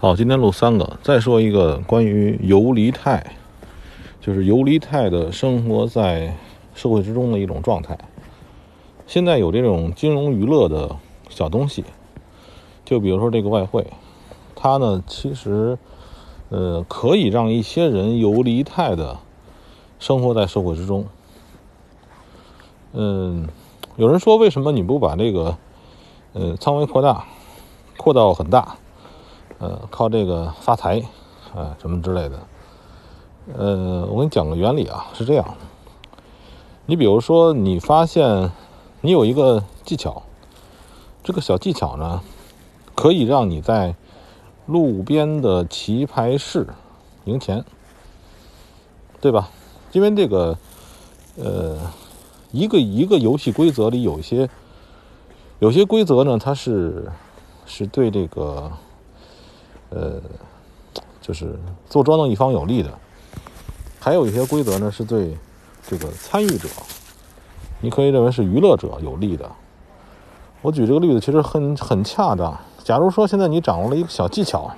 好，今天录三个，再说一个关于游离态，就是游离态的生活在社会之中的一种状态。现在有这种金融娱乐的小东西，就比如说这个外汇，它呢其实呃可以让一些人游离态的生活在社会之中。嗯，有人说为什么你不把这个呃仓位扩大，扩到很大？呃，靠这个发财，啊，什么之类的。呃，我给你讲个原理啊，是这样。你比如说，你发现你有一个技巧，这个小技巧呢，可以让你在路边的棋牌室赢钱，对吧？因为这个，呃，一个一个游戏规则里有一些，有些规则呢，它是是对这个。呃，就是做庄的一方有利的，还有一些规则呢是对这个参与者，你可以认为是娱乐者有利的。我举这个例子其实很很恰当。假如说现在你掌握了一个小技巧，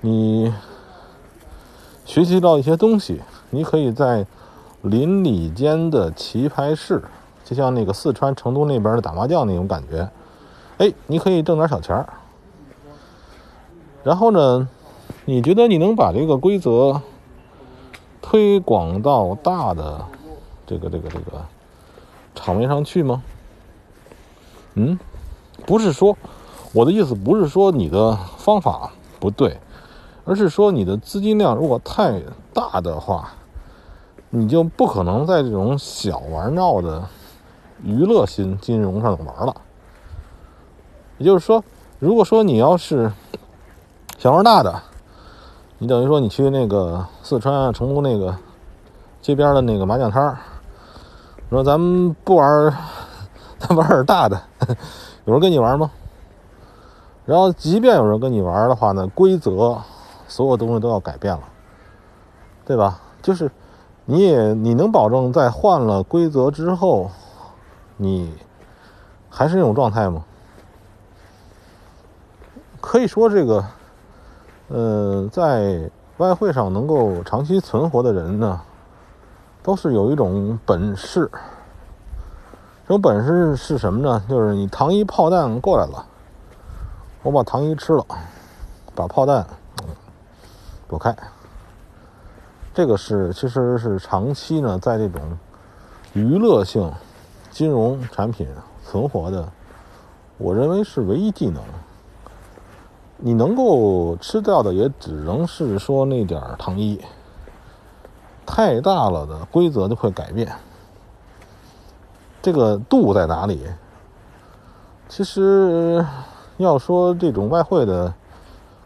你学习到一些东西，你可以在邻里间的棋牌室，就像那个四川成都那边的打麻将那种感觉，哎，你可以挣点小钱儿。然后呢？你觉得你能把这个规则推广到大的这个这个这个场面上去吗？嗯，不是说我的意思不是说你的方法不对，而是说你的资金量如果太大的话，你就不可能在这种小玩闹的娱乐性金融上玩了。也就是说，如果说你要是想玩大的，你等于说你去那个四川、成都那个街边的那个麻将摊儿，说咱们不玩，咱玩点大的，有人跟你玩吗？然后，即便有人跟你玩的话呢，规则所有东西都要改变了，对吧？就是你也你能保证在换了规则之后，你还是那种状态吗？可以说这个。呃，在外汇上能够长期存活的人呢，都是有一种本事。这种本事是什么呢？就是你糖衣炮弹过来了，我把糖衣吃了，把炮弹躲开。这个是其实是长期呢，在这种娱乐性金融产品存活的，我认为是唯一技能。你能够吃掉的也只能是说那点儿糖衣，太大了的规则就会改变。这个度在哪里？其实要说这种外汇的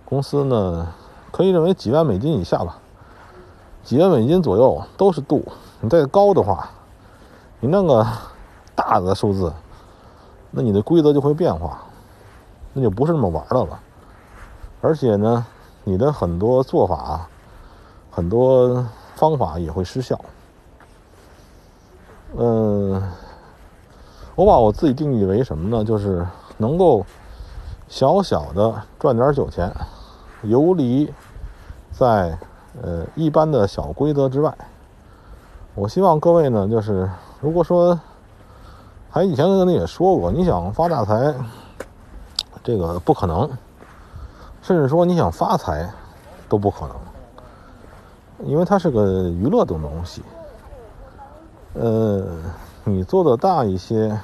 公司呢，可以认为几万美金以下吧，几万美金左右都是度。你再高的话，你弄个大的数字，那你的规则就会变化，那就不是那么玩的了。而且呢，你的很多做法、很多方法也会失效。嗯，我把我自己定义为什么呢？就是能够小小的赚点酒钱，游离在呃一般的小规则之外。我希望各位呢，就是如果说还以前跟你也说过，你想发大财，这个不可能。甚至说你想发财都不可能，因为它是个娱乐的东西。呃，你做的大一些，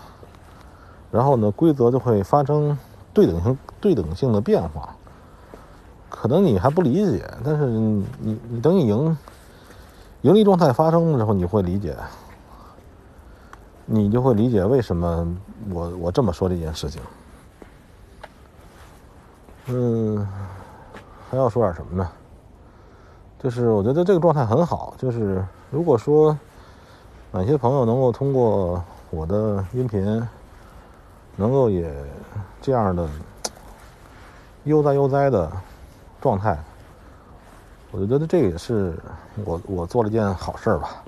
然后呢，规则就会发生对等性、对等性的变化。可能你还不理解，但是你你等你盈盈利状态发生的时候，你会理解，你就会理解为什么我我这么说这件事情。嗯，还要说点什么呢？就是我觉得这个状态很好。就是如果说哪些朋友能够通过我的音频，能够也这样的悠哉悠哉的状态，我就觉得这也是我我做了件好事吧。